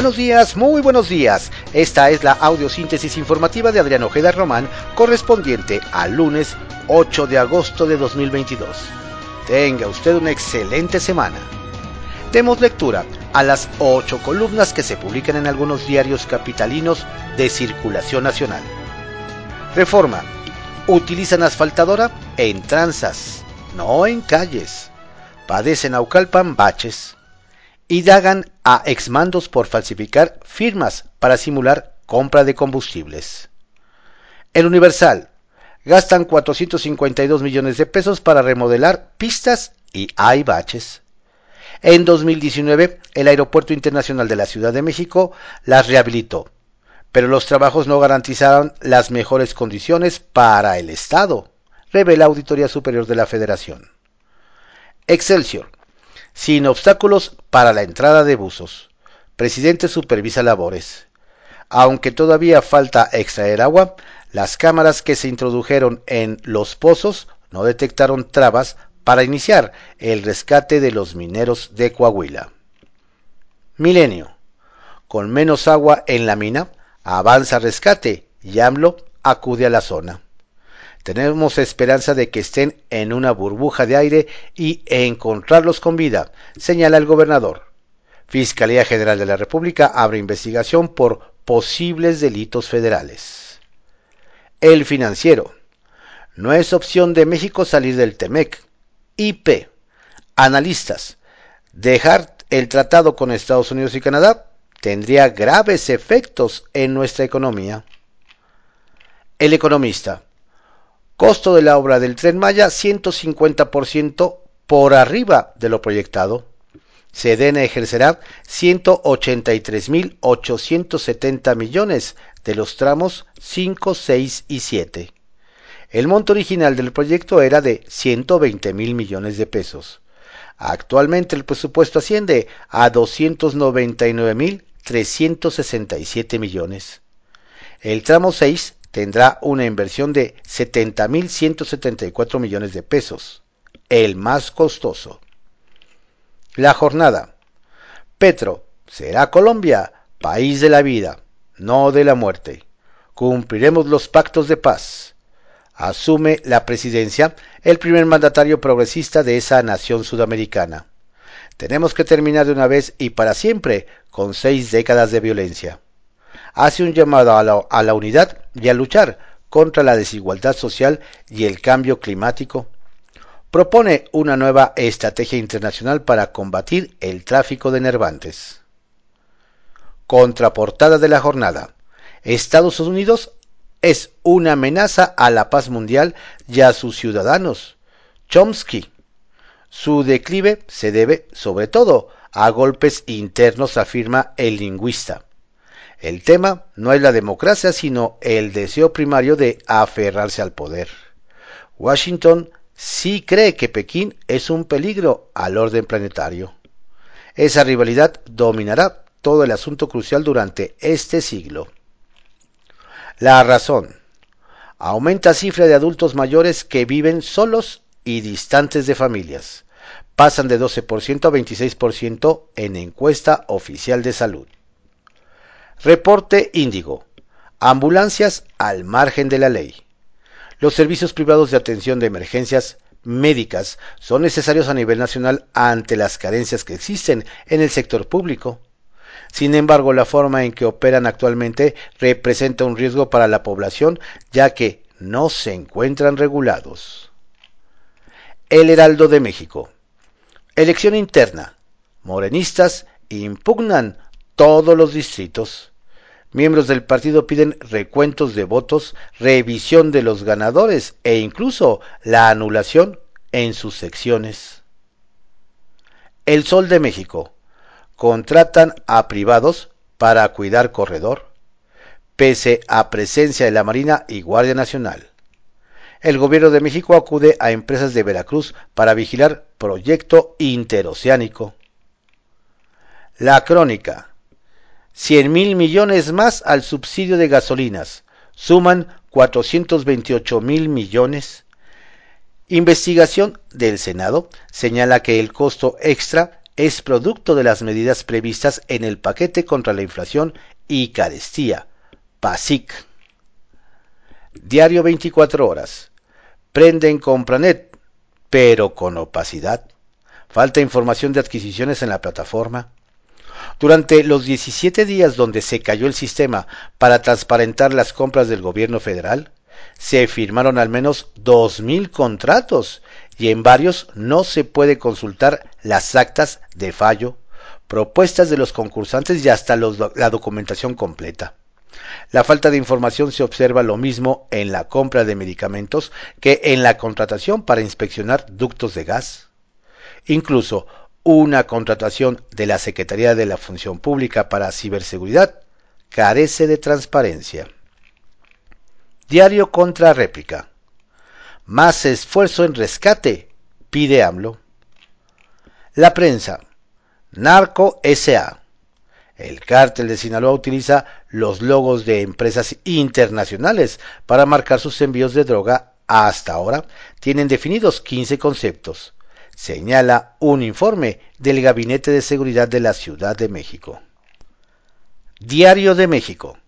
Buenos días, muy buenos días. Esta es la audiosíntesis informativa de Adrián Ojeda Román, correspondiente al lunes 8 de agosto de 2022. Tenga usted una excelente semana. Demos lectura a las ocho columnas que se publican en algunos diarios capitalinos de circulación nacional. Reforma. Utilizan asfaltadora en tranzas, no en calles. Padecen Aucalpan baches. Indagan a exmandos por falsificar firmas para simular compra de combustibles. El Universal. Gastan 452 millones de pesos para remodelar pistas y hay baches. En 2019, el Aeropuerto Internacional de la Ciudad de México las rehabilitó, pero los trabajos no garantizaron las mejores condiciones para el Estado, revela Auditoría Superior de la Federación. Excelsior. Sin obstáculos para la entrada de buzos. Presidente supervisa labores. Aunque todavía falta extraer agua, las cámaras que se introdujeron en los pozos no detectaron trabas para iniciar el rescate de los mineros de Coahuila. Milenio. Con menos agua en la mina, avanza rescate y AMLO acude a la zona. Tenemos esperanza de que estén en una burbuja de aire y encontrarlos con vida, señala el gobernador. Fiscalía General de la República abre investigación por posibles delitos federales. El financiero. No es opción de México salir del TEMEC. IP. Analistas. Dejar el tratado con Estados Unidos y Canadá tendría graves efectos en nuestra economía. El economista. Costo de la obra del tren Maya 150% por arriba de lo proyectado. Sedena ejercerá 183.870 millones de los tramos 5, 6 y 7. El monto original del proyecto era de 120 mil millones de pesos. Actualmente el presupuesto asciende a 299 mil 367 millones. El tramo 6 tendrá una inversión de 70.174 millones de pesos, el más costoso. La jornada. Petro será Colombia, país de la vida, no de la muerte. Cumpliremos los pactos de paz. Asume la presidencia el primer mandatario progresista de esa nación sudamericana. Tenemos que terminar de una vez y para siempre con seis décadas de violencia hace un llamado a la, a la unidad y a luchar contra la desigualdad social y el cambio climático. Propone una nueva estrategia internacional para combatir el tráfico de nervantes. Contraportada de la jornada. Estados Unidos es una amenaza a la paz mundial y a sus ciudadanos. Chomsky. Su declive se debe, sobre todo, a golpes internos, afirma el lingüista. El tema no es la democracia, sino el deseo primario de aferrarse al poder. Washington sí cree que Pekín es un peligro al orden planetario. Esa rivalidad dominará todo el asunto crucial durante este siglo. La razón. Aumenta cifra de adultos mayores que viven solos y distantes de familias. Pasan de 12% a 26% en encuesta oficial de salud. Reporte Índigo. Ambulancias al margen de la ley. Los servicios privados de atención de emergencias médicas son necesarios a nivel nacional ante las carencias que existen en el sector público. Sin embargo, la forma en que operan actualmente representa un riesgo para la población ya que no se encuentran regulados. El Heraldo de México. Elección interna. Morenistas impugnan todos los distritos. Miembros del partido piden recuentos de votos, revisión de los ganadores e incluso la anulación en sus secciones. El Sol de México. Contratan a privados para cuidar corredor, pese a presencia de la Marina y Guardia Nacional. El gobierno de México acude a empresas de Veracruz para vigilar proyecto interoceánico. La crónica 100 mil millones más al subsidio de gasolinas. Suman 428 mil millones. Investigación del Senado señala que el costo extra es producto de las medidas previstas en el paquete contra la inflación y carestía, PASIC. Diario 24 horas. Prenden Compranet, pero con opacidad. Falta información de adquisiciones en la plataforma. Durante los 17 días donde se cayó el sistema para transparentar las compras del gobierno federal, se firmaron al menos 2.000 contratos y en varios no se puede consultar las actas de fallo, propuestas de los concursantes y hasta la documentación completa. La falta de información se observa lo mismo en la compra de medicamentos que en la contratación para inspeccionar ductos de gas. Incluso una contratación de la Secretaría de la Función Pública para Ciberseguridad carece de transparencia. Diario contra réplica. Más esfuerzo en rescate, pide AMLO. La prensa. Narco SA. El cártel de Sinaloa utiliza los logos de empresas internacionales para marcar sus envíos de droga. Hasta ahora tienen definidos 15 conceptos señala un informe del Gabinete de Seguridad de la Ciudad de México. Diario de México.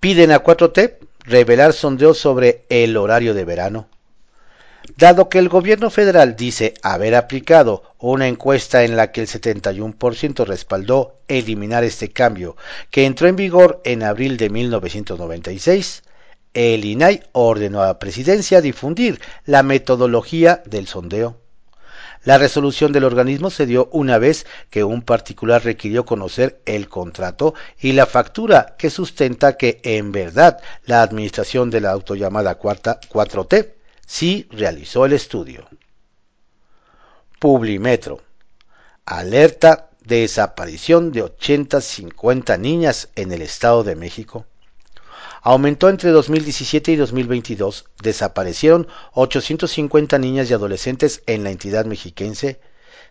Piden a 4T revelar sondeos sobre el horario de verano. Dado que el gobierno federal dice haber aplicado una encuesta en la que el 71% respaldó eliminar este cambio, que entró en vigor en abril de 1996, el INAI ordenó a la presidencia difundir la metodología del sondeo. La resolución del organismo se dio una vez que un particular requirió conocer el contrato y la factura que sustenta que en verdad la administración de la autollamada cuarta 4T sí realizó el estudio. Publimetro. Alerta de desaparición de 80-50 niñas en el Estado de México aumentó entre 2017 y 2022. Desaparecieron 850 niñas y adolescentes en la entidad mexiquense,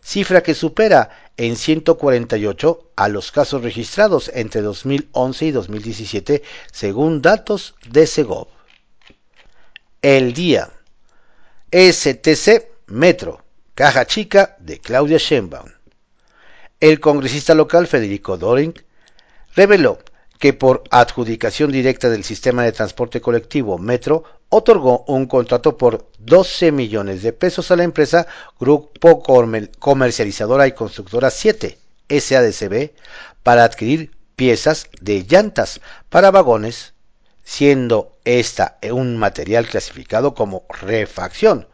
cifra que supera en 148 a los casos registrados entre 2011 y 2017, según datos de Segov. El día. STC Metro, caja chica de Claudia Sheinbaum. El congresista local Federico Doring reveló que por adjudicación directa del sistema de transporte colectivo Metro otorgó un contrato por 12 millones de pesos a la empresa Grupo Comercializadora y Constructora 7, SADCB, para adquirir piezas de llantas para vagones, siendo esta un material clasificado como refacción,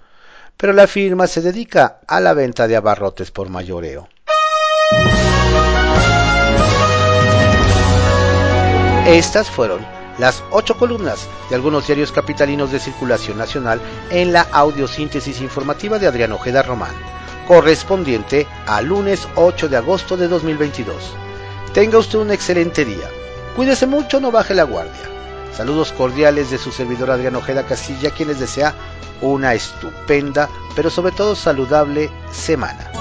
pero la firma se dedica a la venta de abarrotes por mayoreo. Estas fueron las ocho columnas de algunos diarios capitalinos de circulación nacional en la audiosíntesis informativa de Adrián Ojeda Román, correspondiente al lunes 8 de agosto de 2022. Tenga usted un excelente día. Cuídese mucho, no baje la guardia. Saludos cordiales de su servidor Adrián Ojeda Castilla, quien les desea una estupenda, pero sobre todo saludable semana.